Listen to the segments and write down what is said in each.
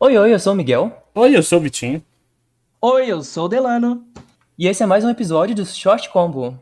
Oi, oi, eu sou o Miguel. Oi, eu sou o Vitinho. Oi, eu sou o Delano. E esse é mais um episódio do Short Combo.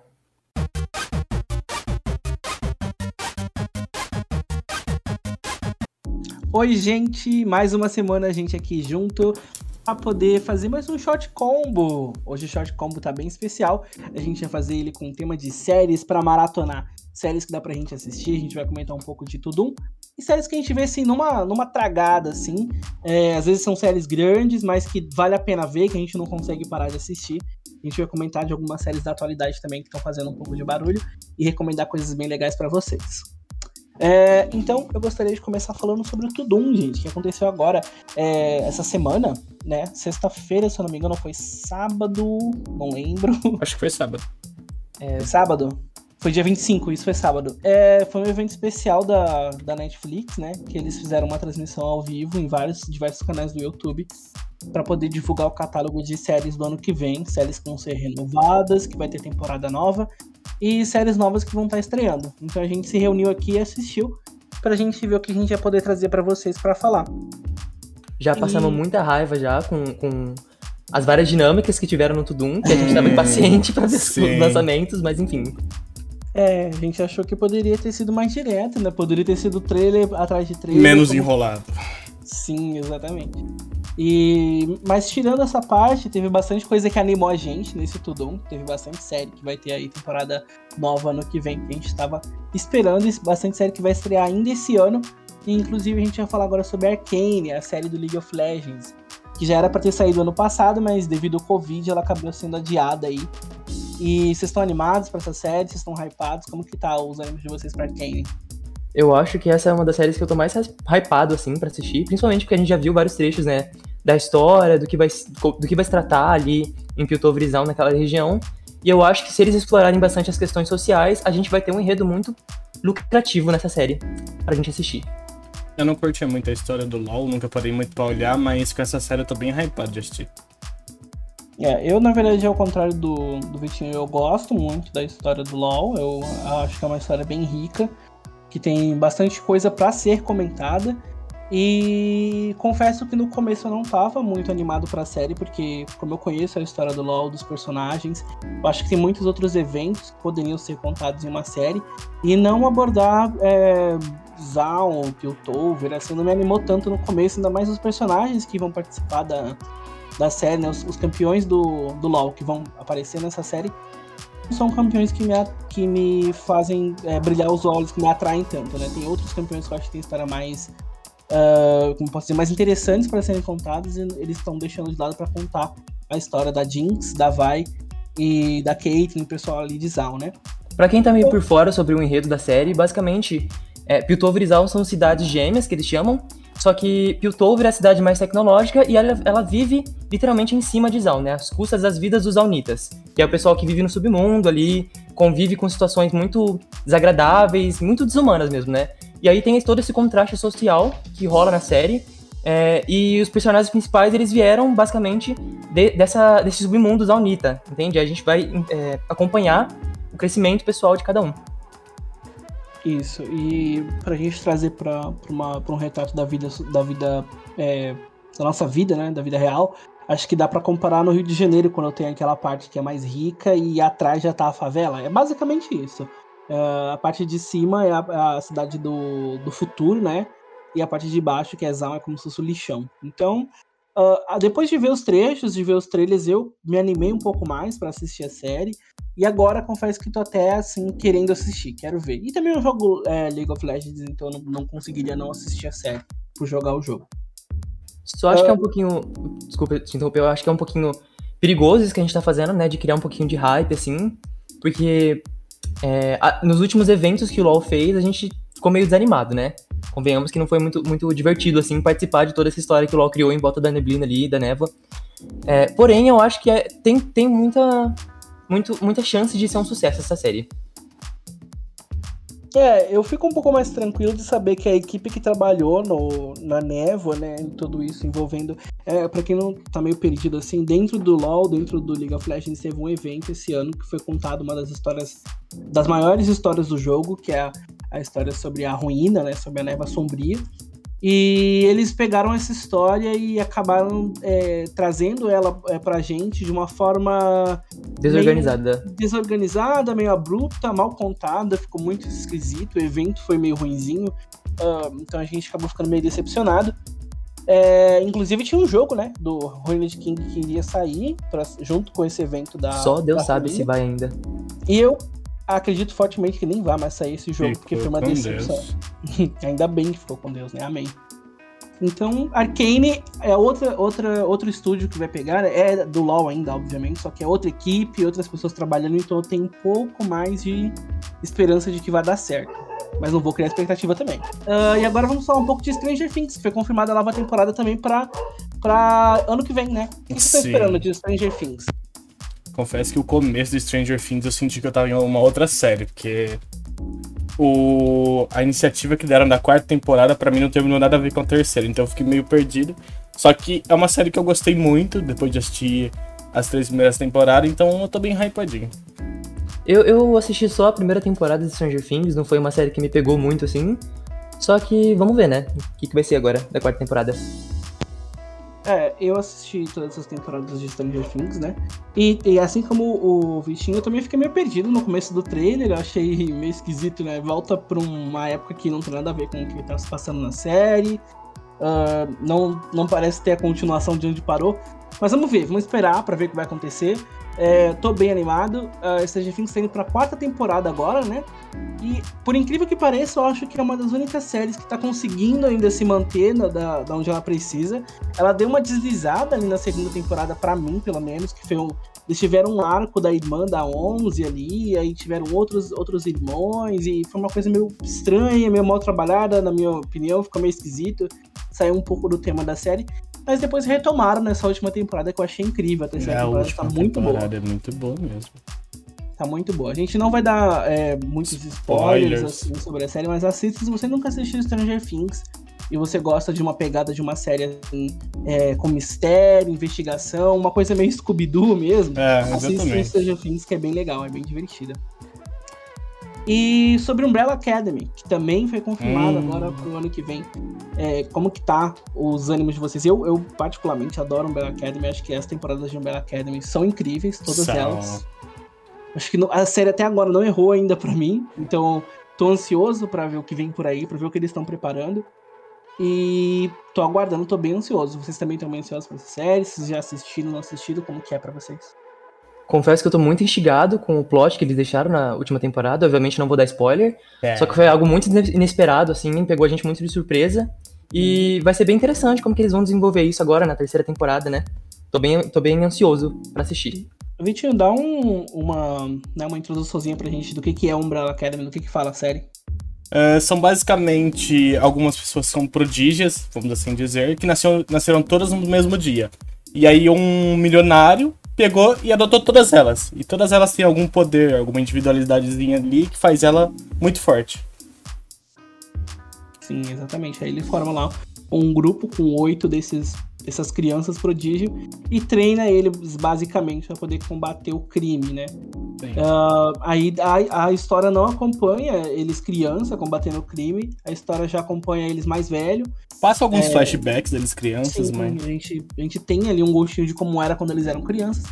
Oi, gente, mais uma semana a gente aqui junto para poder fazer mais um short combo. Hoje o short combo tá bem especial. A gente vai fazer ele com um tema de séries para maratonar. Séries que dá pra gente assistir, a gente vai comentar um pouco de tudo um. E séries que a gente vê assim numa, numa tragada assim. É, às vezes são séries grandes, mas que vale a pena ver, que a gente não consegue parar de assistir. A gente vai comentar de algumas séries da atualidade também que estão fazendo um pouco de barulho e recomendar coisas bem legais para vocês. É, então, eu gostaria de começar falando sobre o Tudum, gente, que aconteceu agora, é, essa semana, né? Sexta-feira, se eu não me engano, foi sábado, não lembro. Acho que foi sábado. É, sábado? Foi dia 25, isso foi sábado. É, foi um evento especial da, da Netflix, né? Que eles fizeram uma transmissão ao vivo em vários diversos canais do YouTube para poder divulgar o catálogo de séries do ano que vem, séries que vão ser renovadas, que vai ter temporada nova e séries novas que vão estar tá estreando. Então a gente se reuniu aqui e assistiu pra gente ver o que a gente ia poder trazer para vocês para falar. Já passamos e... muita raiva já com, com as várias dinâmicas que tiveram no Tudum, que a gente tava impaciente para ver Sim. os lançamentos, mas enfim. É, a gente achou que poderia ter sido mais direto, né? Poderia ter sido trailer atrás de trailer. Menos como... enrolado. Sim, exatamente. E mas tirando essa parte, teve bastante coisa que animou a gente nesse Tudum. Teve bastante série que vai ter aí temporada nova ano que vem, que a gente estava esperando, e bastante série que vai estrear ainda esse ano. E inclusive a gente vai falar agora sobre Arcane, a série do League of Legends, que já era para ter saído ano passado, mas devido ao Covid ela acabou sendo adiada aí. E vocês estão animados para essa série? Vocês estão hypados? Como que tá os ânimos de vocês para Arcane? Eu acho que essa é uma das séries que eu tô mais hypado, assim, para assistir, principalmente porque a gente já viu vários trechos, né, da história, do que vai, do que vai se tratar ali em Piltoverizão, naquela região. E eu acho que se eles explorarem bastante as questões sociais, a gente vai ter um enredo muito lucrativo nessa série pra gente assistir. Eu não curtia muito a história do LoL, nunca parei muito pra olhar, mas com essa série eu tô bem hypado de assistir. É, eu na verdade ao contrário do, do Vitinho, eu gosto muito da história do LoL, eu acho que é uma história bem rica que tem bastante coisa para ser comentada. E confesso que no começo eu não estava muito animado para a série, porque como eu conheço a história do LoL, dos personagens, eu acho que tem muitos outros eventos que poderiam ser contados em uma série e não abordar é, Zaun, Piltover, assim, não me animou tanto no começo, ainda mais os personagens que vão participar da, da série, né, os, os campeões do, do LoL que vão aparecer nessa série, são campeões que me, que me fazem é, brilhar os olhos, que me atraem tanto, né? Tem outros campeões que eu acho que tem história mais, uh, como posso dizer, mais interessantes para serem contados e eles estão deixando de lado para contar a história da Jinx, da Vi e da Caitlyn, o pessoal ali de Zaun, né? Pra quem tá meio por fora sobre o enredo da série, basicamente, é, Piltover e Zaun são cidades gêmeas, que eles chamam, só que Piltover é a cidade mais tecnológica e ela, ela vive literalmente em cima de Zaun, né? Às custas das vidas dos Zaunitas, que é o pessoal que vive no submundo ali, convive com situações muito desagradáveis, muito desumanas mesmo, né? E aí tem todo esse contraste social que rola na série. É, e os personagens principais, eles vieram basicamente de, dessa, desse submundo Zaunita, entende? A gente vai é, acompanhar o crescimento pessoal de cada um. Isso, e pra gente trazer pra um retrato da vida, da vida, é, da nossa vida, né, da vida real, acho que dá para comparar no Rio de Janeiro, quando tem aquela parte que é mais rica e atrás já tá a favela. É basicamente isso. É, a parte de cima é a, a, cidade do, do futuro, né, e a parte de baixo, que é Zão, é como se fosse o lixão. Então, uh, depois de ver os trechos, de ver os trailers, eu me animei um pouco mais para assistir a série. E agora confesso que tô até assim querendo assistir, quero ver. E também eu jogo é, League of Legends, então não, não conseguiria não assistir a série por jogar o jogo. Só acho uh... que é um pouquinho. Desculpa te interromper, eu acho que é um pouquinho perigoso isso que a gente tá fazendo, né? De criar um pouquinho de hype, assim. Porque é, a, nos últimos eventos que o LoL fez, a gente ficou meio desanimado, né? Convenhamos que não foi muito, muito divertido, assim, participar de toda essa história que o LoL criou em volta da neblina ali, da névoa. É, porém, eu acho que é, tem, tem muita muito, muita chance de ser um sucesso essa série. É, eu fico um pouco mais tranquilo de saber que a equipe que trabalhou no, na névoa, né, em tudo isso envolvendo. É, pra quem não tá meio perdido assim, dentro do LoL, dentro do League of Legends, teve um evento esse ano que foi contado uma das histórias, das maiores histórias do jogo, que é a, a história sobre a ruína, né, sobre a névoa sombria. E eles pegaram essa história e acabaram é, trazendo ela é, pra gente de uma forma. Desorganizada. Meio desorganizada, meio abrupta, mal contada, ficou muito esquisito. O evento foi meio ruinzinho. Uh, então a gente acabou ficando meio decepcionado. É, inclusive tinha um jogo, né, do Ruined King que iria sair pra, junto com esse evento da. Só Deus da sabe se vai ainda. E eu acredito fortemente que nem vai mais sair esse jogo, Ficou porque foi uma decepção. Ainda bem que ficou com Deus, né? Amém. Então, Arcane é outra, outra, outro estúdio que vai pegar, é do LoL ainda, obviamente, só que é outra equipe, outras pessoas trabalhando, então eu tenho um pouco mais de esperança de que vai dar certo. Mas não vou criar expectativa também. Uh, e agora vamos falar um pouco de Stranger Things, que foi confirmada a nova temporada também pra ano que vem, né? O que você tá esperando de Stranger Things? Confesso que o começo de Stranger Things eu senti que eu tava em uma outra série, porque o... a iniciativa que deram da quarta temporada pra mim não terminou nada a ver com a terceira, então eu fiquei meio perdido. Só que é uma série que eu gostei muito depois de assistir as três primeiras temporadas, então eu tô bem hypadinho. Eu, eu assisti só a primeira temporada de Stranger Things, não foi uma série que me pegou muito assim. Só que vamos ver, né? O que, que vai ser agora da quarta temporada. É, eu assisti todas essas temporadas de Stranger Things, né? E, e assim como o Vitinho, eu também fiquei meio perdido no começo do trailer, eu achei meio esquisito, né? Volta pra uma época que não tem nada a ver com o que tá se passando na série. Ah, não, não parece ter a continuação de onde parou. Mas vamos ver, vamos esperar pra ver o que vai acontecer. É, tô bem animado. Uh, Stranger Things tá indo pra quarta temporada agora, né? E por incrível que pareça, eu acho que é uma das únicas séries que tá conseguindo ainda se manter na, da, da onde ela precisa. Ela deu uma deslizada ali na segunda temporada, pra mim, pelo menos, que foi um. Eles tiveram um arco da irmã da 11 ali, aí tiveram outros, outros irmãos, e foi uma coisa meio estranha, meio mal trabalhada, na minha opinião, ficou meio esquisito. Saiu um pouco do tema da série. Mas depois retomaram nessa última temporada que eu achei incrível. A terceira É, a temporada última tá muito boa. é muito boa mesmo. Tá muito boa. A gente não vai dar é, muitos spoilers, Spoilers. assim, sobre a série, mas assista se você nunca assistiu Stranger Things e você gosta de uma pegada de uma série assim, é, com mistério, investigação, uma coisa meio Scooby-Doo mesmo. É, Assista. Stranger Things, que é bem legal, é bem divertida. E sobre Umbrella Academy, que também foi confirmado Hum. agora pro ano que vem. É, como que tá os ânimos de vocês? Eu, eu particularmente adoro Umbrella Academy, acho que as temporadas de Umbrella Academy são incríveis, todas São. elas. Acho que a série até agora não errou ainda pra mim, então tô ansioso pra ver o que vem por aí, pra ver o que eles estão preparando. E tô aguardando, tô bem ansioso. Vocês também estão bem ansiosos pra essa série? Vocês já assistiram, não assistiram? Como que é pra vocês? Confesso que eu tô muito instigado com o plot que eles deixaram na última temporada. Obviamente não vou dar spoiler. É. Só que foi algo muito ine- inesperado, assim, pegou a gente muito de surpresa. E vai ser bem interessante como que eles vão desenvolver isso agora na terceira temporada, né? Tô bem, tô bem ansioso pra assistir. Vitinho, dá um, uma, né, uma introduçãozinha pra gente do que, que é Umbrella Academy, do que, que fala a série. É, são basicamente algumas pessoas que são prodígias, vamos assim dizer, que nasceram, nasceram todas no mesmo dia. E aí um milionário pegou e adotou todas elas. E todas elas têm algum poder, alguma individualidadezinha ali que faz ela muito forte. Sim, exatamente. Aí ele forma lá um grupo com oito desses, dessas crianças prodígio e treina eles basicamente para poder combater o crime, né? Ah, aí a, a história não acompanha eles criança combatendo o crime, a história já acompanha eles mais velho. Passa alguns É. flashbacks deles crianças, Sim, mas. a, gente, a gente tem ali um gostinho de como era quando eles eram crianças,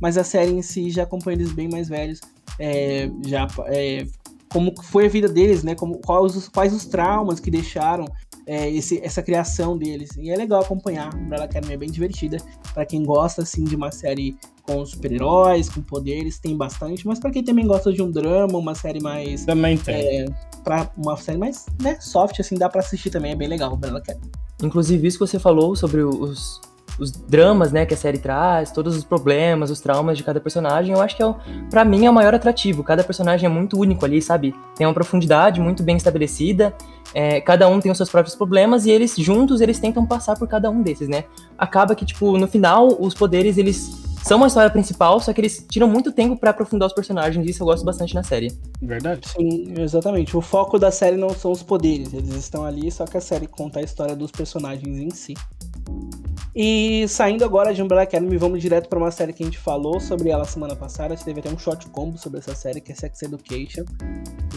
mas a série em si já acompanha eles bem mais velhos, é, já é, como foi a vida deles, né? Como, quais, os, quais os traumas que deixaram é, esse, essa criação deles. E é legal acompanhar. Umbrella Academy é bem divertida. Pra quem gosta, assim, de uma série com super-heróis, com poderes, tem bastante. Mas pra quem também gosta de um drama, uma série mais... Também tem. É, pra uma série mais, né, soft, assim, dá pra assistir também. É bem legal, Umbrella Academy. Inclusive, isso que você falou sobre os, os dramas, né, que a série traz, todos os problemas, os traumas de cada personagem, eu acho que é, o- pra mim é o maior atrativo. Cada personagem é muito único ali, sabe? Tem uma profundidade muito bem estabelecida. é, cada um tem os seus próprios problemas e eles juntos eles tentam passar por cada um desses, né? Acaba que tipo no final os poderes eles são uma história principal, só que eles tiram muito tempo pra aprofundar os personagens. e Isso eu gosto bastante na série. Verdade. Sim, exatamente. O foco da série não são os poderes, eles estão ali, só que a série conta a história dos personagens em si. E saindo agora de Umbrella Academy, vamos direto para uma série que a gente falou sobre ela semana passada. A gente teve até um short combo sobre essa série, que é Sex Education.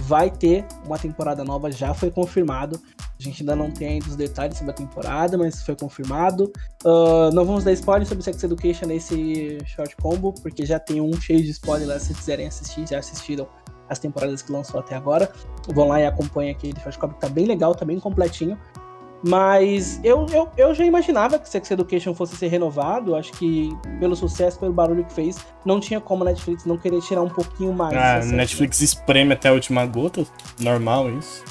Vai ter uma temporada nova, já foi confirmado. A gente ainda não tem ainda os detalhes sobre a temporada, mas foi confirmado. Uh, não vamos dar spoiler sobre Sex Education nesse short combo, porque já tem um cheio de spoiler lá, se quiserem assistir, já assistiram as temporadas que lançou até agora. Vão lá e acompanhem aquele short combo que tá bem legal, tá bem completinho. Mas eu, eu, eu já imaginava que Sex Education fosse ser renovado. Acho que pelo sucesso, pelo barulho que fez, não tinha como a Netflix não querer tirar um pouquinho mais. Ah, Netflix espreme até a última gota. Normal isso.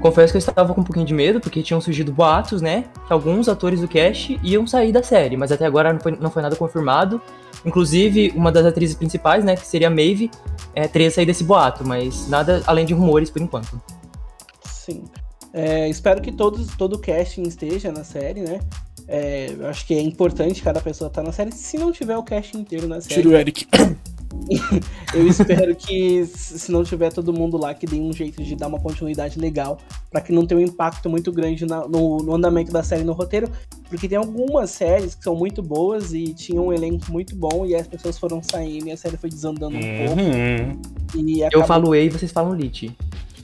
Confesso que eu estava com um pouquinho de medo, porque tinham surgido boatos, né? Que alguns atores do cast iam sair da série, mas até agora não foi, não foi nada confirmado. Inclusive, uma das atrizes principais, né, que seria a Maeve, é, teria saído desse boato, mas nada além de rumores por enquanto. Sim. É, espero que todos, todo o casting esteja na série, né? É, eu acho que é importante cada pessoa estar tá na série. Se não tiver o casting inteiro na série. Tira o Eric. eu espero que, se não tiver todo mundo lá, que dê um jeito de dar uma continuidade legal, para que não tenha um impacto muito grande na, no, no, andamento da série no roteiro, porque tem algumas séries que são muito boas e tinham um elenco muito bom e as pessoas foram saindo e a série foi desandando um uhum. pouco. E acabou... Eu falo E e vocês falam Lit.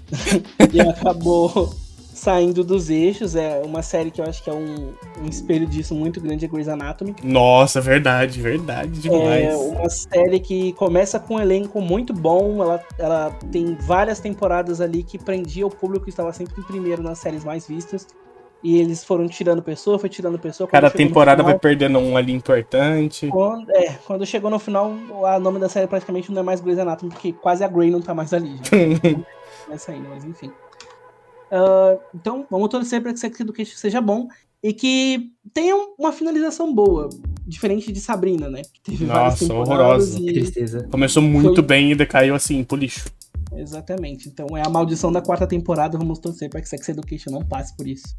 e acabou saindo dos eixos. É uma série que eu acho que é um, um espelho disso muito grande, é Grey's Anatomy. Nossa, verdade, verdade demais. É uma série que começa com um elenco muito bom. Ela, ela tem várias temporadas ali que prendia o público que estava sempre em primeiro nas séries mais vistas. E eles foram tirando pessoa, foi tirando pessoa. Cada temporada final, vai perdendo um ali importante. Quando, é, quando chegou no final, o nome da série praticamente não é mais Grey's Anatomy, porque quase a Grey não tá mais ali. Já. ainda, mas enfim. Uh, então, vamos torcer para que Sex Education seja bom e que tenha uma finalização boa, diferente de Sabrina, né? Que teve Nossa, horrorosa. E... tristeza. Começou muito Foi... bem e decaiu assim, pro lixo. Exatamente. Então é a maldição da quarta temporada. Vamos torcer para que Sex Education não passe por isso.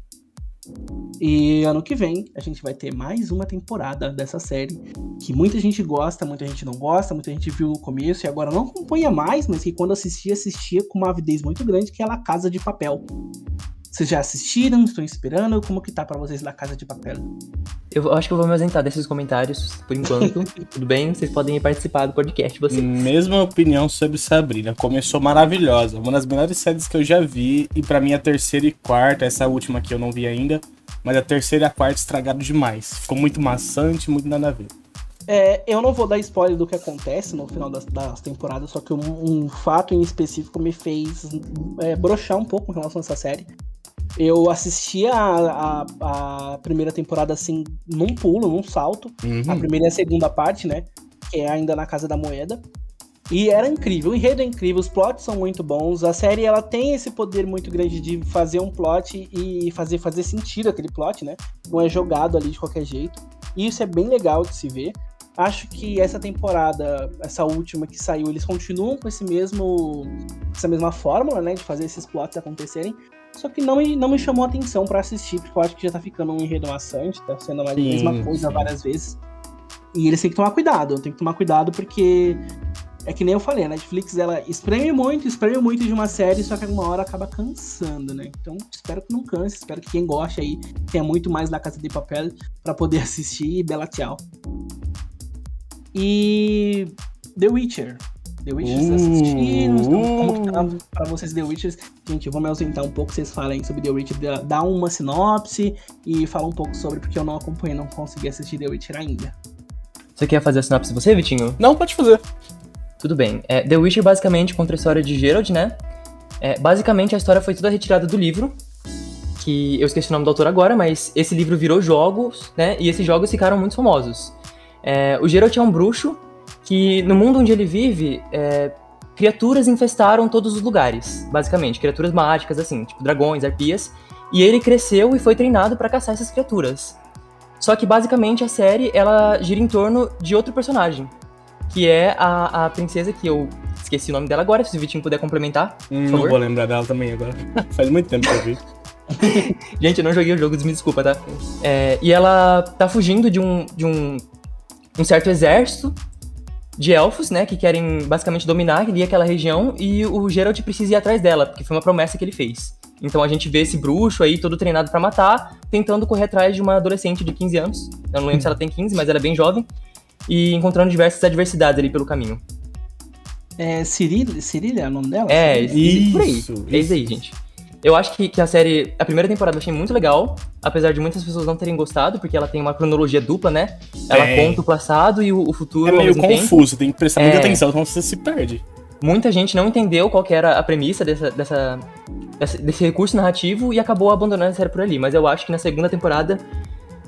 E ano que vem a gente vai ter mais uma temporada dessa série que muita gente gosta, muita gente não gosta, muita gente viu no começo e agora não acompanha mais, mas que quando assistia, assistia com uma avidez muito grande, que é a Casa de Papel. Vocês já assistiram? Estou esperando. Como que tá para vocês na Casa de Papel? Eu acho que eu vou me ausentar desses comentários por enquanto. Tudo bem? Vocês podem participar do podcast, vocês. Mesma opinião sobre Sabrina. Começou maravilhosa. Uma das melhores séries que eu já vi. E para mim a terceira e quarta, essa última que eu não vi ainda. Mas a terceira e a quarta estragaram demais. Ficou muito maçante, muito nada a ver. É, eu não vou dar spoiler do que acontece no final das, das temporadas, só que um, um, fato em específico me fez é, brochar um pouco em relação a essa série. Eu assisti a, a, a, primeira temporada assim, num pulo, num salto. Uhum. A primeira e a segunda parte, né? Que é ainda na Casa da Moeda. E era incrível, o enredo é incrível, os plots são muito bons. A série ela tem esse poder muito grande de fazer um plot e fazer fazer sentido aquele plot, né? Não é jogado ali de qualquer jeito. E isso é bem legal de se ver. Acho que essa temporada, essa última que saiu, eles continuam com esse mesmo essa mesma fórmula, né, de fazer esses plots acontecerem. Só que não me, não me chamou a atenção para assistir, porque eu acho que já tá ficando um enredo maçante, tá sendo a mesma coisa várias vezes. E eles têm que tomar cuidado, tem que tomar cuidado porque é que nem eu falei, a Netflix ela espreme muito, espreme muito de uma série, só que alguma hora acaba cansando, né? Então espero que não canse, espero que quem goste aí tenha muito mais da Casa de Papel para poder assistir. Bela tchau. E The Witcher. The Witcher, uh, assistiram? Uh, como que tá pra vocês The Witcher? Gente, eu vou me ausentar um pouco, vocês falem sobre The Witcher, dá uma sinopse e fala um pouco sobre, porque eu não acompanhei, não consegui assistir The Witcher ainda. Você quer fazer a sinopse você, Vitinho? Não, pode fazer. Tudo bem. É, The Witcher basicamente conta a história de Geralt, né? É, basicamente a história foi toda retirada do livro, que eu esqueci o nome do autor agora, mas esse livro virou jogos, né? E esses jogos ficaram muito famosos. É, o Geralt é um bruxo que, no mundo onde ele vive, é, criaturas infestaram todos os lugares, basicamente. Criaturas mágicas, assim, tipo dragões, arpias. E ele cresceu e foi treinado para caçar essas criaturas. Só que, basicamente, a série, ela gira em torno de outro personagem. Que é a, a princesa, que eu esqueci o nome dela agora, se o Vitinho puder complementar, hum, Não vou lembrar dela também agora. Faz muito tempo que eu vi. Gente, eu não joguei o jogo, me desculpa, tá? É, e ela tá fugindo de um, de um um certo exército de elfos, né, que querem basicamente dominar ali aquela região e o Geralt precisa ir atrás dela, porque foi uma promessa que ele fez. Então a gente vê esse bruxo aí todo treinado para matar, tentando correr atrás de uma adolescente de 15 anos. Eu não lembro se ela tem 15, mas ela é bem jovem e encontrando diversas adversidades ali pelo caminho. É Cirília, Cirília é o nome dela? É, isso, por aí. É isso aí, gente. Eu acho que, que a série, a primeira temporada eu achei muito legal, apesar de muitas pessoas não terem gostado, porque ela tem uma cronologia dupla, né? Ela Tem. conta o passado e o, o futuro É meio mesmo tempo. confuso, tem que prestar muita É. atenção, senão você se perde. Muita gente não entendeu qual que era a premissa dessa, dessa, dessa- desse recurso narrativo e acabou abandonando a série por ali. Mas eu acho que na segunda temporada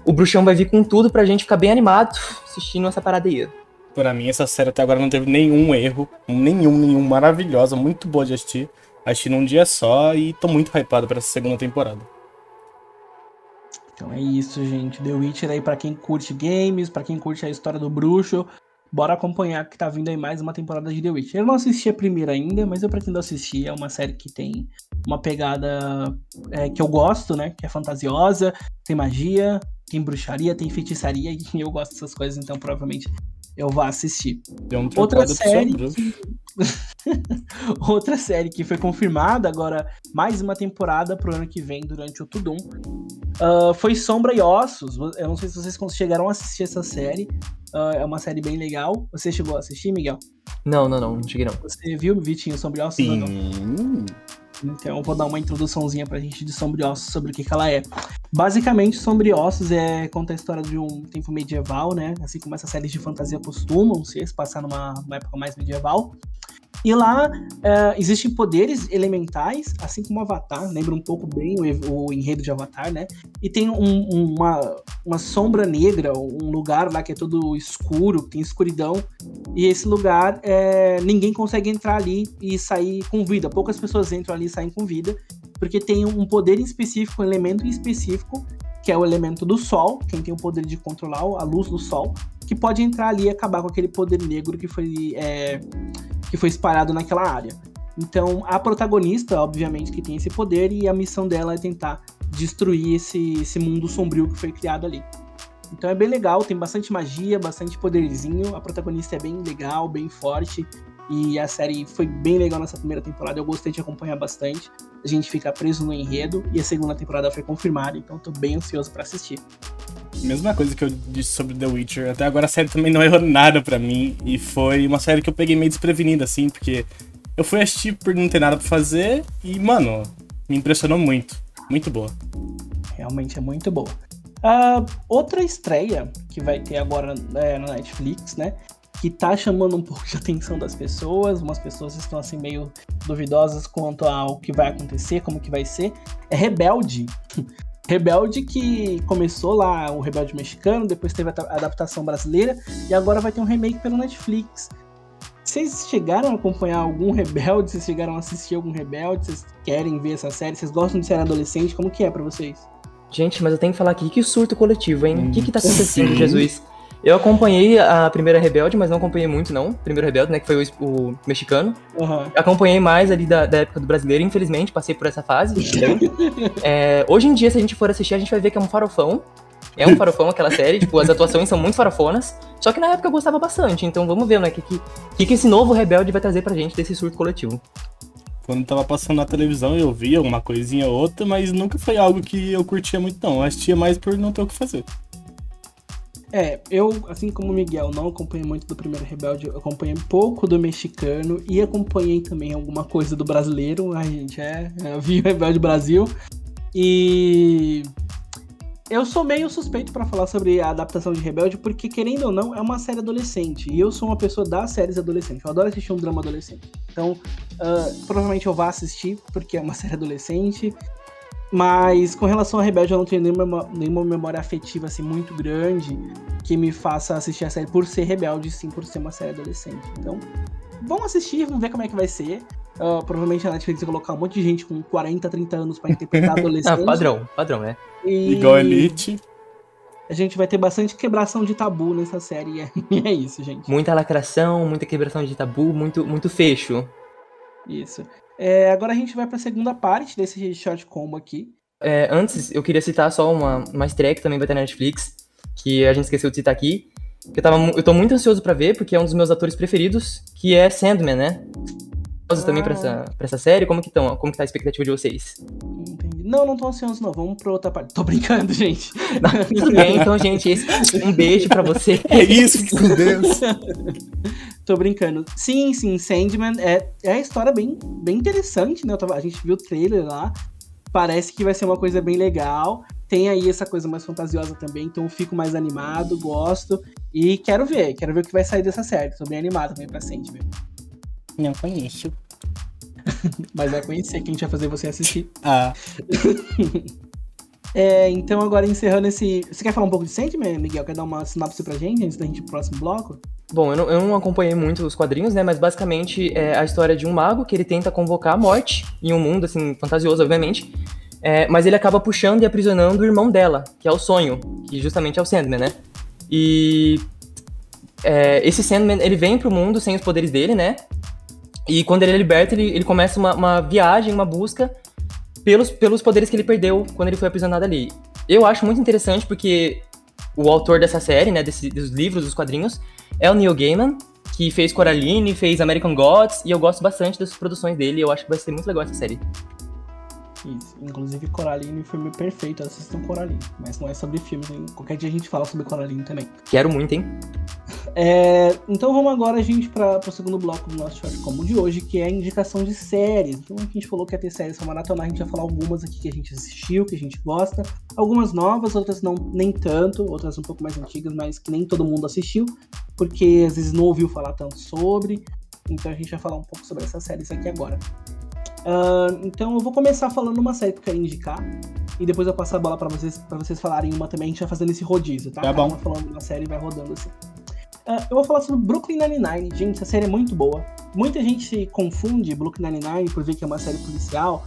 o Bruxão vai vir com tudo pra gente ficar bem animado assistindo essa parada aí. Pra mim, essa série até agora não teve nenhum erro. Nenhum, nenhum. Maravilhosa, muito boa de assistir. Assisti num dia só e tô muito hypado pra essa segunda temporada. Então é isso, gente. The Witcher aí pra quem curte games, pra quem curte a história do bruxo. Bora acompanhar que tá vindo aí mais uma temporada de The Witcher. Eu não assisti a primeira ainda, mas eu pretendo assistir. É uma série que tem uma pegada é, que eu gosto, né? Que é fantasiosa, tem magia, tem bruxaria, tem feitiçaria, e eu gosto dessas coisas, então provavelmente eu vou assistir. Deu um Outra série que... Outra série que foi confirmada agora, mais uma temporada pro ano que vem, durante o Tudum, ah, foi Sombra e Ossos. Eu não sei se vocês chegaram a assistir essa série. Ah, é uma série bem legal. Você chegou a assistir, Miguel? Não, não, não, não cheguei não. Você viu, Vitinho, Sombra e Ossos ou não? Sim. Então vou dar uma introduçãozinha pra gente de Sombra e Ossos sobre o que, que ela é. Basicamente, Sombra e Ossos é, conta a história de um tempo medieval, né? Assim como essas séries de fantasia costumam se passar numa época mais medieval. E lá é, existem poderes elementais, assim como Avatar, lembra um pouco bem o, o enredo de Avatar, né? E tem um- um- uma, uma sombra negra, um lugar lá que é todo escuro, tem escuridão. E esse lugar, é, ninguém consegue entrar ali e sair com vida. Poucas pessoas entram ali e saem com vida, porque tem um poder específico, um elemento em específico, que é o elemento do sol, quem tem o poder de controlar a luz do sol, que pode entrar ali e acabar com aquele poder negro que foi, é, que foi espalhado naquela área. Então, a protagonista, obviamente, que tem esse poder, e a missão dela é tentar destruir esse, esse mundo sombrio que foi criado ali. Então é bem legal, tem bastante magia, bastante poderzinho. A protagonista é bem legal, bem forte. E a série foi bem legal nessa primeira temporada. Eu gostei de acompanhar bastante. A gente fica preso no enredo. E a segunda temporada foi confirmada, então tô bem ansioso pra assistir. Mesma coisa que eu disse sobre The Witcher. Até agora a série também não errou nada pra mim. E foi uma série que eu peguei meio desprevenida, assim, porque eu fui assistir por não ter nada pra fazer. E, mano, me impressionou muito. Muito boa. Realmente é muito boa. Ah, outra estreia que vai ter agora é, na Netflix, né? Que tá chamando um pouco de atenção das pessoas. Umas pessoas estão assim meio duvidosas quanto ao que vai acontecer, como que vai ser. É Rebelde. Rebelde que começou lá, o Rebelde mexicano, depois teve a ta- a adaptação brasileira e agora vai ter um remake pelo Netflix. Vocês chegaram a acompanhar algum Rebelde? Vocês chegaram a assistir algum Rebelde? Vocês querem ver essa série? Vocês gostam de ser adolescente? Como que é pra vocês? Gente, mas eu tenho que falar aqui, que surto coletivo, hein? O que que tá acontecendo, Sim. Jesus? Eu acompanhei a primeira Rebelde, mas não acompanhei muito, não. Primeiro Rebelde, né, que foi o, o mexicano. Aham. Acompanhei mais ali da, da época do brasileiro, infelizmente, passei por essa fase. É, hoje em dia, se a gente for assistir, a gente vai ver que é um farofão. É um farofão aquela série, tipo, as atuações são muito farofonas. Só que na época eu gostava bastante, então vamos ver, né, o que, que, que, que esse novo Rebelde vai trazer pra gente desse surto coletivo. Quando tava passando na televisão eu via uma coisinha ou outra, mas nunca foi algo que eu curtia muito, não. Eu assistia mais por não ter o que fazer. É, eu, assim como o Miguel, não acompanhei muito do primeiro Rebelde, eu acompanhei pouco do mexicano e acompanhei também alguma coisa do brasileiro. A gente é, eu vi o Rebelde Brasil. E eu sou meio suspeito pra falar sobre a adaptação de Rebelde, porque querendo ou não, é uma série adolescente. E eu sou uma pessoa das séries adolescentes. Eu adoro assistir um drama adolescente. Então, ah, provavelmente eu vá assistir, porque é uma série adolescente. Mas com relação a Rebelde, eu não tenho nenhuma, nenhuma memória afetiva assim muito grande que me faça assistir a série por ser Rebelde, sim por ser uma série adolescente. Então, vamos assistir, vamos ver como é que vai ser. Ah, provavelmente a Netflix vai colocar um monte de gente com 40, 30 anos pra interpretar adolescente. Ah, padrão, padrão, né? E Igual Elite. A gente vai ter bastante quebração de tabu nessa série. E é, e é isso, gente. Muita lacração, muita quebração de tabu, muito, muito fecho. Isso. É, agora a gente vai pra segunda parte desse short combo aqui. É, antes, eu queria citar só uma, uma estreia que também vai ter na Netflix, que a gente esqueceu de citar aqui. Que eu, tava, eu tô muito ansioso pra ver, porque é um dos meus atores preferidos, que é Sandman, né? Ansiosos também pra essa, pra essa série, como que, tão, como que tá a expectativa de vocês? Entendi. Não, não tô ansioso, não. Vamos pra outra parte. Tô brincando, gente. Tudo bem, então, gente, esse- um beijo pra você. É isso, com Deus. Tô brincando. Sim, sim, Sandman é, é a história bem, bem interessante, né? Tava- a gente viu o trailer lá. parece que vai ser uma coisa bem legal. Tem aí essa coisa mais fantasiosa também, então eu fico mais animado, gosto. E quero ver, quero ver o que vai sair dessa série. Tô bem animado também pra Sandman. Não conheço. Mas vai conhecer que a gente vai fazer você assistir. Ah. é, então agora encerrando esse. Você quer falar um pouco de Sandman, Miguel? Quer dar uma sinopse pra gente antes da gente ir pro próximo bloco? Bom, eu não, eu não, acompanhei muito os quadrinhos, né? Mas basicamente é a história de um mago que ele tenta convocar a morte em um mundo, assim, fantasioso, obviamente. É, mas ele acaba puxando e aprisionando o irmão dela, que é o Sonho, que justamente é o Sandman, né? E é, esse Sandman, ele vem pro mundo sem os poderes dele, né? E quando ele é liberto, ele, ele começa uma, uma viagem, uma busca pelos, pelos poderes que ele perdeu quando ele foi aprisionado ali. Eu acho muito interessante porque o autor dessa série, né, desse, dos livros, dos quadrinhos, é o Neil Gaiman, que fez Coraline, fez American Gods, e eu gosto bastante das produções dele, eu acho que vai ser muito legal essa série. Isso. Inclusive, Coraline, filme perfeito. Assistam Coraline. Mas não é sobre filmes, hein? Qualquer dia a gente fala sobre Coraline também. Quero muito, hein? É, então vamos agora, gente, para o segundo bloco do nosso short comum de hoje, que é a indicação de séries. Então a gente falou que ia ter séries pra maratonar, a gente vai falar algumas aqui que a gente assistiu, que a gente gosta. Algumas novas, outras não nem tanto, outras um pouco mais antigas, mas que nem todo mundo assistiu, porque às vezes não ouviu falar tanto sobre. Então a gente vai falar um pouco sobre essas séries aqui agora. Uh, então eu vou começar falando uma série que eu quero indicar. E depois eu passo a bola para vocês para vocês falarem uma também. A gente vai fazendo esse rodízio, tá? Tá bom. Uma falando uma série e vai rodando assim. Uh, eu vou falar sobre Brooklyn Nine-Nine. Gente, essa série é muito boa. Muita gente confunde Brooklyn Nine-Nine por ver que é uma série policial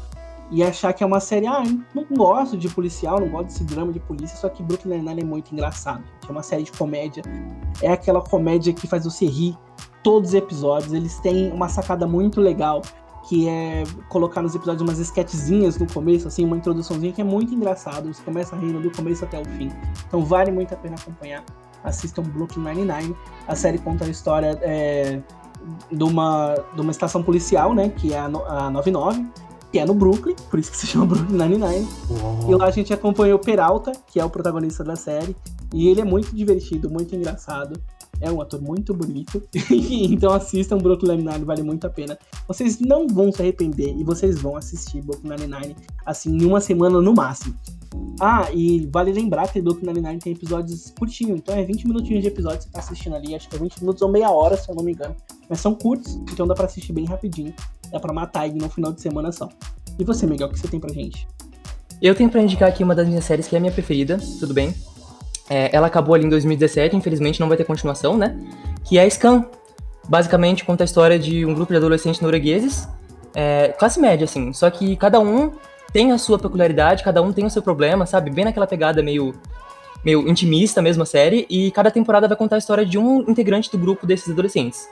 e achar que é uma série, ah, não gosto de policial, não gosto desse drama de polícia, só que Brooklyn Nine-Nine é muito engraçado. É uma série de comédia. É aquela comédia que faz você rir todos os episódios. Eles têm uma sacada muito legal que é colocar nos episódios umas sketchzinhas no começo, assim, uma introduçãozinha que é muito engraçado. Você começa rindo do começo até o fim. Então vale muito a pena acompanhar. Assistam Brooklyn Nine-Nine. A série conta a história é, de, uma, de uma estação policial, né, que é a, a 99, que é no Brooklyn, por isso que se chama Brooklyn Nine-Nine. E lá a gente acompanha o Peralta, que é o protagonista da série. E ele é muito divertido, muito engraçado é um ator muito bonito. então assistam Brooklyn Nine-Nine, vale muito a pena. Vocês não vão se arrepender e vocês vão assistir Brooklyn Nine-Nine assim em uma semana no máximo. Ah, e vale lembrar que Brooklyn Nine-Nine tem episódios curtinhos, então é 20 minutinhos de episódio que você tá assistindo ali, acho que é 20 minutos ou meia hora, se eu não me engano. Mas são curtos, então dá pra assistir bem rapidinho. Dá pra matar aí no final de semana só. E você, Miguel, o que você tem pra gente? Eu tenho pra indicar aqui uma das minhas séries que é a minha preferida, tudo bem? É, ela acabou ali em 2017, infelizmente não vai ter continuação, né? Que é Scan. Basicamente conta a história de um grupo de adolescentes noruegueses, é, classe média, assim. Só que cada um tem a sua peculiaridade, cada um tem o seu problema, sabe? Bem naquela pegada meio, meio intimista mesmo a série. E cada temporada vai contar a história de um integrante do grupo desses adolescentes.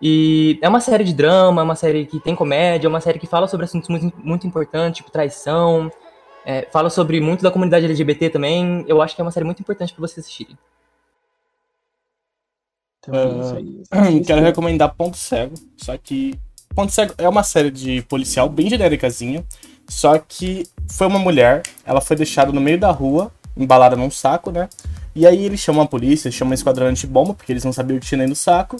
E é uma série de drama, é uma série que tem comédia, é uma série que fala sobre assuntos muito, muito importantes, tipo traição, é, fala sobre muito da comunidade LGBT também. Eu acho que é uma série muito importante para vocês assistirem. Então, uh, quero recomendar Ponto Cego, só que Ponto Cego é uma série de policial bem genéricazinha, só que foi uma mulher, ela foi deixada no meio da rua, embalada num saco, né? E aí eles chamam a polícia, chamam o esquadrão antibomba, porque eles não sabiam o que tinha no saco.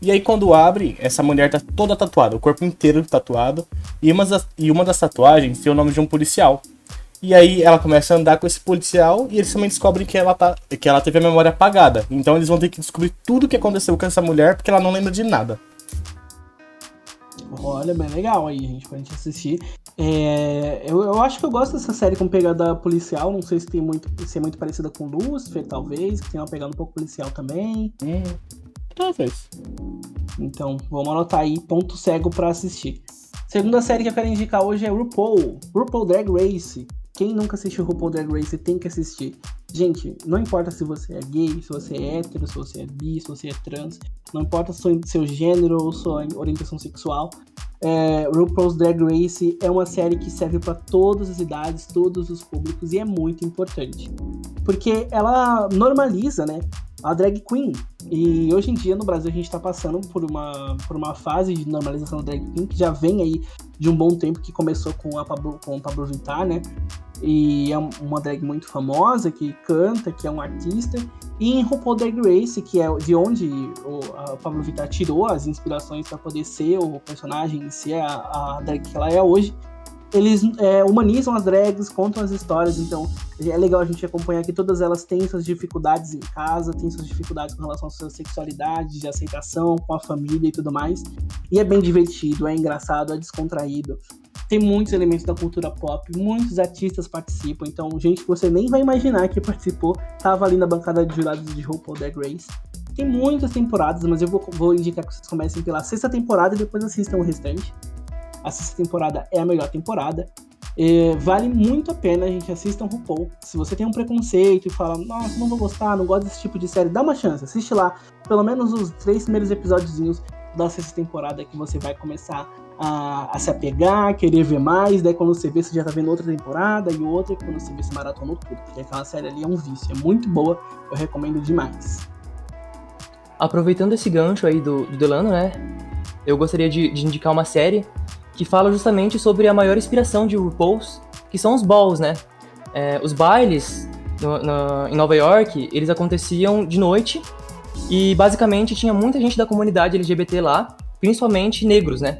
E aí quando abre, essa mulher tá toda tatuada, o corpo inteiro tatuado. E uma das, e uma das tatuagens tem o nome de um policial. E aí ela começa a andar com esse policial e eles também descobrem que ela, tá, que ela teve a memória apagada. Então eles vão ter que descobrir tudo o que aconteceu com essa mulher porque ela não lembra de nada. Olha, bem legal aí, gente, pra gente assistir. É, eu, eu acho que eu gosto dessa série com pegada policial. Não sei se tem muito, se é muito parecida com Lucifer, talvez, que tem uma pegada um pouco policial também. Hum, talvez. Então, vamos anotar aí, ponto cego para assistir. Segunda série que eu quero indicar hoje é RuPaul, RuPaul Drag Race. Quem nunca assistiu RuPaul Drag Race tem que assistir. Gente, não importa se você é gay, se você é hétero, se você é bi, se você é trans, não importa seu, seu gênero ou sua orientação sexual, é, RuPaul's Drag Race é uma série que serve para todas as idades, todos os públicos e é muito importante. Porque ela normaliza, né, a drag queen. E hoje em dia no Brasil a gente está passando por uma, por uma fase de normalização da drag queen que já vem aí de um bom tempo, que começou com a Pablo, com o Pablo Vittar, né? E é uma drag muito famosa, que canta, que é um artista. E em RuPaul Drag Race, que é de onde o Pablo Vittar tirou as inspirações para poder ser o personagem, ser a, a drag que ela é hoje, eles é, humanizam as drags, contam as histórias, então é legal a gente acompanhar que todas elas têm suas dificuldades em casa, têm suas dificuldades com relação à sua sexualidade, de aceitação, com a família e tudo mais. E é bem divertido, é engraçado, é descontraído. Tem muitos elementos da cultura pop, muitos artistas participam, então gente que você nem vai imaginar que participou, tava ali na bancada de jurados de RuPaul Drag Race. Tem muitas temporadas, mas eu vou, vou indicar que vocês comecem pela sexta temporada e depois assistam o restante. A sexta temporada é a melhor temporada. É, vale muito a pena a gente assista um RuPaul. Se você tem um preconceito e fala, nossa, não vou gostar, não gosto desse tipo de série, dá uma chance, assiste lá. Pelo menos os três primeiros episódios da sexta temporada que você vai começar a, a, se apegar, querer ver mais. Daí quando você vê, você já tá vendo outra temporada e outra, e quando você vê, você maratonou tudo. Porque aquela série ali é um vício, é muito boa, eu recomendo demais. Aproveitando esse gancho aí do, do Delano, né? Eu gostaria de, de indicar uma série que fala justamente sobre a maior inspiração de RuPaul's, que são os balls, né? É, os bailes no, no, em Nova York, eles aconteciam de noite e basicamente tinha muita gente da comunidade LGBT lá, principalmente negros, né?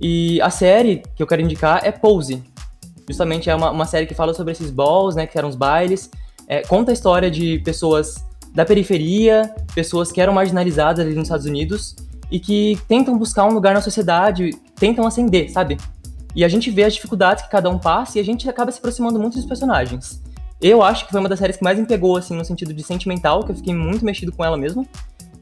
E a série que eu quero indicar é Pose. Justamente é uma, uma série que fala sobre esses balls, né? Que eram os bailes. É, conta a história de pessoas da periferia, pessoas que eram marginalizadas ali nos Estados Unidos e que tentam buscar um lugar na sociedade, tentam ascender, sabe? E a gente vê as dificuldades que cada um passa e a gente acaba se aproximando muito dos personagens. Eu acho que foi uma das séries que mais me pegou, assim, no sentido de sentimental, que eu fiquei muito mexido com ela mesmo.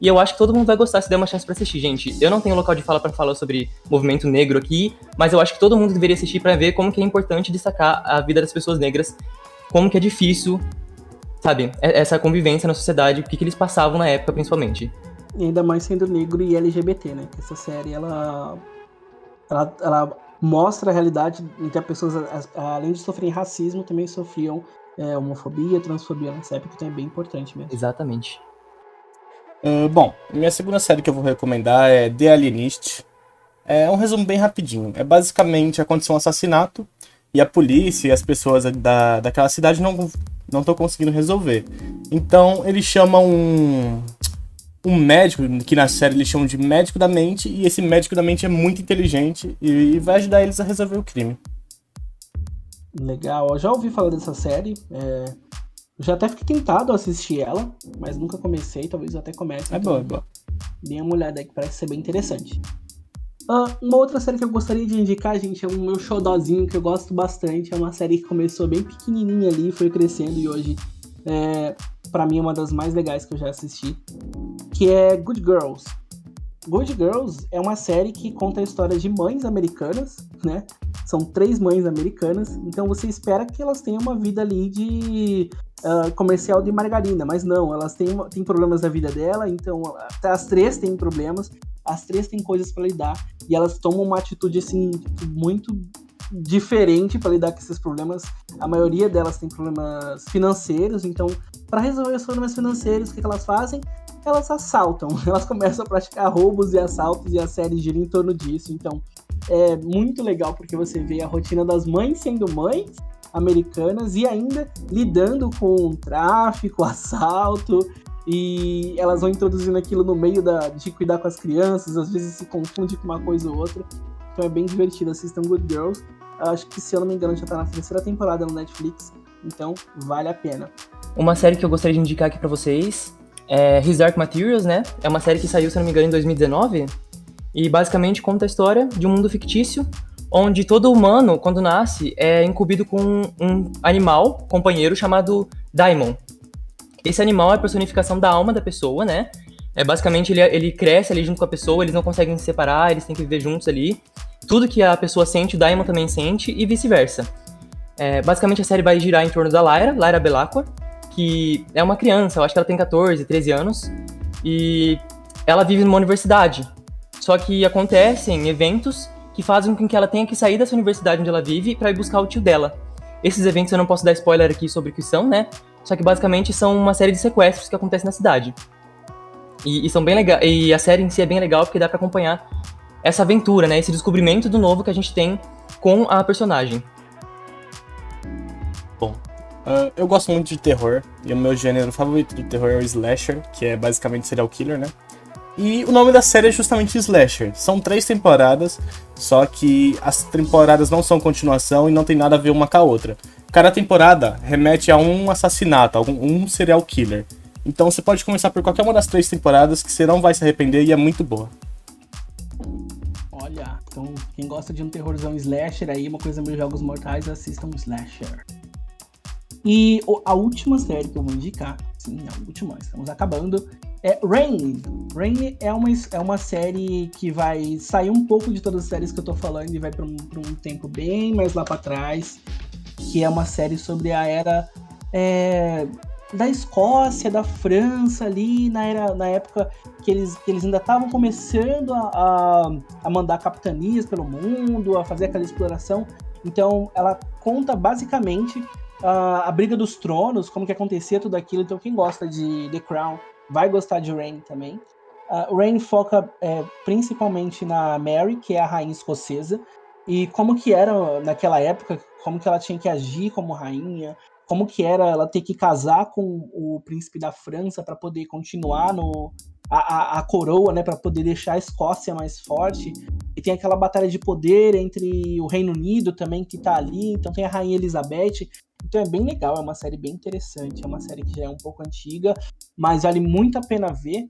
E eu acho que todo mundo vai gostar se der uma chance para assistir, gente. Eu não tenho local de fala para falar sobre movimento negro aqui, mas eu acho que todo mundo deveria assistir para ver como que é importante destacar a vida das pessoas negras, como que é difícil, sabe, essa convivência na sociedade, o que, que eles passavam na época, principalmente. E ainda mais sendo negro e LGBT, né? Essa série, ela, ela, ela mostra a realidade em que as pessoas, além de sofrerem racismo, também sofriam é, homofobia, transfobia nessa época, então é bem importante mesmo. Exatamente. Uh, bom, minha segunda série que eu vou recomendar é The Alienist. É um resumo bem rapidinho. É basicamente aconteceu um assassinato e a polícia e as pessoas da, daquela cidade não não estão conseguindo resolver. Então eles chamam um um médico, que na série eles chamam de médico da mente, e esse médico da mente é muito inteligente e, vai ajudar eles a resolver o crime. Legal, eu já ouvi falar dessa série. É... Já até fiquei tentado a assistir ela, mas nunca comecei, talvez eu até comece. É então, boa, é boa. Dê uma olhada aí que parece ser bem interessante. Uh, uma outra série que eu gostaria de indicar, gente, é um meu showzinho que eu gosto bastante. É uma série que começou bem pequenininha ali, foi crescendo e hoje é, para mim é uma das mais legais que eu já assisti, que é Good Girls. Good Girls é uma série que conta a história de mães americanas, né? São três mães americanas, então você espera que elas tenham uma vida ali de uh, comercial de margarina, mas não, elas têm, têm problemas na vida dela, então as três têm problemas, as três têm coisas para lidar e elas tomam uma atitude assim muito diferente para lidar com esses problemas. A maioria delas tem problemas financeiros, então, para resolver os problemas financeiros, o que, que elas fazem? Elas assaltam, elas começam a praticar roubos e assaltos e a série gira em torno disso. Então, é muito legal porque você vê a rotina das mães sendo mães americanas e ainda lidando com tráfico, assalto e elas vão introduzindo aquilo no meio da, de cuidar com as crianças, às vezes se confunde com uma coisa ou outra. Então é bem divertido. Assistam Good Girls. Acho que, se eu não me engano, já tá na terceira temporada no Netflix. Então, vale a pena. Uma série que eu gostaria de indicar aqui para vocês é His Dark Materials, né? É uma série que saiu, se não me engano, em 2019. E basicamente conta a história de um mundo fictício onde todo humano, quando nasce, é incumbido com um animal companheiro chamado Daimon. Esse animal é a personificação da alma da pessoa, né? É, basicamente, ele, ele cresce ali junto com a pessoa, eles não conseguem se separar, eles têm que viver juntos ali tudo que a pessoa sente, o Daimon também sente e vice-versa. É, basicamente a série vai girar em torno da Lyra, Lyra Belacqua, que é uma criança, eu acho que ela tem 14, 13 anos, e ela vive numa universidade. Só que acontecem eventos que fazem com que ela tenha que sair dessa universidade onde ela vive para ir buscar o tio dela. Esses eventos eu não posso dar spoiler aqui sobre o que são, né? Só que basicamente são uma série de sequestros que acontecem na cidade. E, e são bem legal. E a série em si é bem legal porque dá para acompanhar essa aventura, né? Esse descobrimento do novo que a gente tem com a personagem. Bom, uh, eu gosto muito de terror e o meu gênero favorito de terror é o slasher, que é basicamente serial killer, né? E o nome da série é justamente Slasher. São três temporadas, só que as temporadas não são continuação e não tem nada a ver uma com a outra. Cada temporada remete a um assassinato, a um serial killer. Então você pode começar por qualquer uma das três temporadas que você não vai se arrepender e é muito boa. Olha, então quem gosta de um terrorzão slasher aí, uma coisa meio jogos mortais, assista um slasher. E a última série que eu vou indicar, sim, a última, estamos acabando, é Rain. Rain é uma, é uma série que vai sair um pouco de todas as séries que eu tô falando e vai para um, um tempo bem mais lá para trás, que é uma série sobre a era é, da Escócia, da França ali, na, era, na época que eles, que eles ainda estavam começando a, a, a mandar capitanias pelo mundo, a fazer aquela exploração. Então ela conta basicamente a, a briga dos tronos, como que acontecia tudo aquilo. Então quem gosta de The Crown vai gostar de Rain também. Uh, Rain foca é, principalmente na Mary, que é a rainha escocesa, e como que era naquela época, como que ela tinha que agir como rainha, como que era ela ter que casar com o príncipe da França para poder continuar no a, a, a coroa, né, para poder deixar a Escócia mais forte. E tem aquela batalha de poder entre o Reino Unido também que tá ali, então tem a rainha Elizabeth. Então é bem legal, é uma série bem interessante, é uma série que já é um pouco antiga, mas vale muito a pena ver.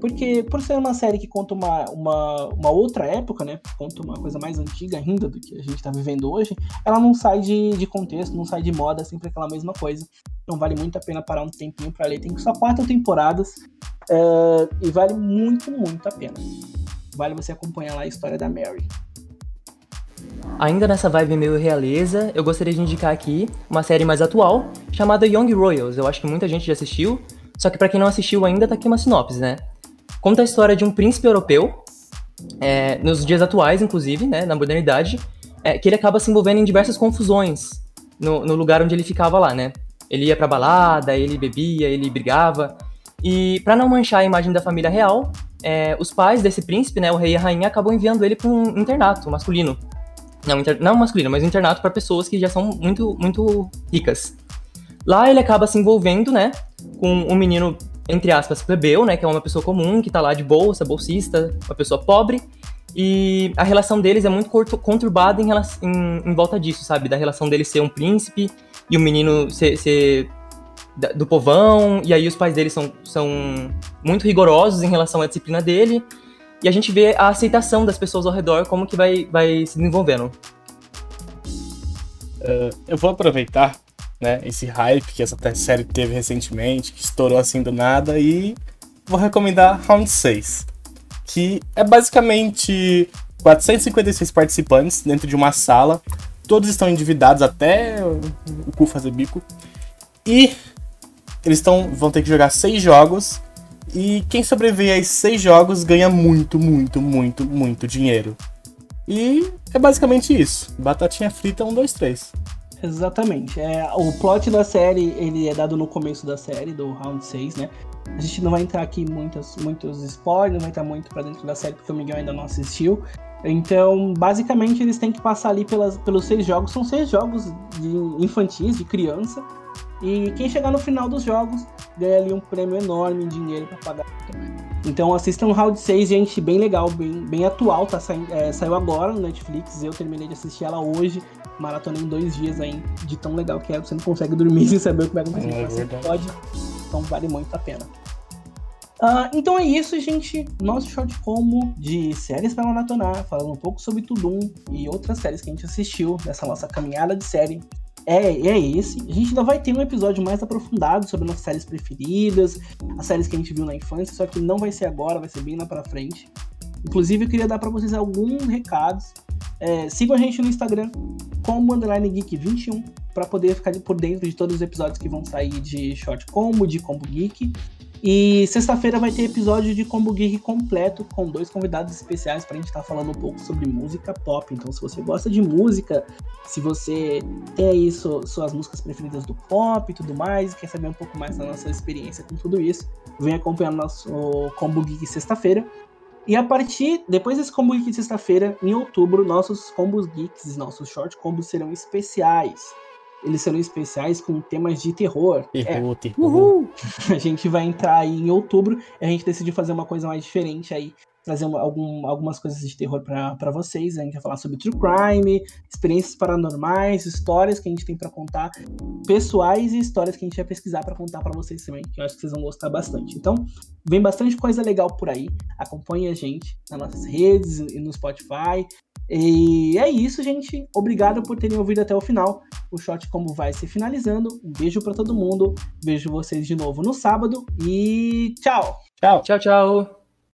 Porque, por ser uma série que conta uma, uma, uma outra época, né? Conta uma coisa mais antiga ainda do que a gente tá vivendo hoje, ela não sai de, de contexto, não sai de moda, é sempre aquela mesma coisa. Então vale muito a pena parar um tempinho pra ler. Tem só quatro temporadas é, e vale muito, muito a pena. Vale você acompanhar lá a história da Mary. Ainda nessa vibe meio realeza, eu gostaria de indicar aqui uma série mais atual, chamada Young Royals. Eu acho que muita gente já assistiu, só que para quem não assistiu ainda, tá aqui uma sinopse, né? Conta a história de um príncipe europeu, é, nos dias atuais, inclusive, né, na modernidade, é, que ele acaba se envolvendo em diversas confusões no, no lugar onde ele ficava lá, né? Ele ia pra balada, ele bebia, ele brigava. E para não manchar a imagem da família real, é, os pais desse príncipe, né, o rei e a rainha, acabam enviando ele para um internato masculino. Não, inter, não masculino, mas um internato para pessoas que já são muito, muito ricas. Lá ele acaba se envolvendo, né, com um menino entre aspas, plebeu, né, que é uma pessoa comum, que tá lá de bolsa, bolsista, uma pessoa pobre, e a relação deles é muito conturbada em, em, em, volta disso, sabe? Da relação dele ser um príncipe e o menino ser, ser do povão, e aí os pais dele são, são muito rigorosos em relação à disciplina dele, e a gente vê a aceitação das pessoas ao redor, como que vai, vai se desenvolvendo. Uh, eu vou aproveitar né, esse hype que essa série teve recentemente, que estourou assim do nada, e vou recomendar Round 6, que é basicamente 456 participantes dentro de uma sala, todos estão endividados até o cu fazer bico, e eles tão, vão ter que jogar seis jogos, e quem sobreviver a seis jogos ganha muito, muito, muito, muito dinheiro. E é basicamente isso. Batatinha frita, um, dois, três. Exatamente. É, o plot da série, ele é dado no começo da série, do round 6, né? A gente não vai entrar aqui muitos, muitos spoilers, não vai entrar muito pra dentro da série, porque o Miguel ainda não assistiu. Então, basicamente, eles têm que passar ali pelas, pelos seis jogos. São seis jogos de infantis, de criança. E quem chegar no final dos jogos ganha ali um prêmio enorme em dinheiro para pagar. Então assistam o Round 6, gente, bem legal, bem, bem atual, tá saindo, é, saiu agora no Netflix, eu terminei de assistir ela hoje, maratonei em dois dias aí, de tão legal que é, você não consegue dormir sem saber o que vai acontecer é, você pode, então vale muito a pena. Uh, então é isso, gente. Nosso short como de séries para maratonar, falando um pouco sobre Tudum e outras séries que a gente assistiu nessa nossa caminhada de série é, é esse. A gente ainda vai ter um episódio mais aprofundado sobre nossas séries preferidas, as séries que a gente viu na infância, só que não vai ser agora, vai ser bem lá pra frente. Inclusive, eu queria dar para vocês alguns recados. É, sigam a gente no Instagram, como underline geek 21, para poder ficar por dentro de todos os episódios que vão sair de Short Combo, de Combo Geek. E sexta-feira vai ter episódio de Combo Geek completo com dois convidados especiais para a gente estar tá falando um pouco sobre música pop. Então, se você gosta de música, se você tem aí suas músicas preferidas do pop e tudo mais, quer saber um pouco mais da nossa experiência com tudo isso, vem acompanhar nosso Combo Geek sexta-feira. E a partir, depois desse Combo Geek sexta-feira, em outubro, nossos Combos Geeks, nossos Short Combos serão especiais. Eles serão especiais com temas de terror. Terror, é. terror. Uhul! A gente vai entrar aí em outubro e a gente decidiu fazer uma coisa mais diferente aí. Trazer uma, algum, algumas coisas de terror para vocês. A gente vai falar sobre true crime, experiências paranormais, histórias que a gente tem para contar, pessoais e histórias que a gente vai pesquisar para contar para vocês também, que eu acho que vocês vão gostar bastante. Então, vem bastante coisa legal por aí. Acompanhe a gente nas nossas redes e no Spotify. E é isso, gente. Obrigado por terem ouvido até o final. O shot como vai se finalizando. Um beijo para todo mundo. Vejo vocês de novo no sábado e tchau. Tchau. Tchau, tchau.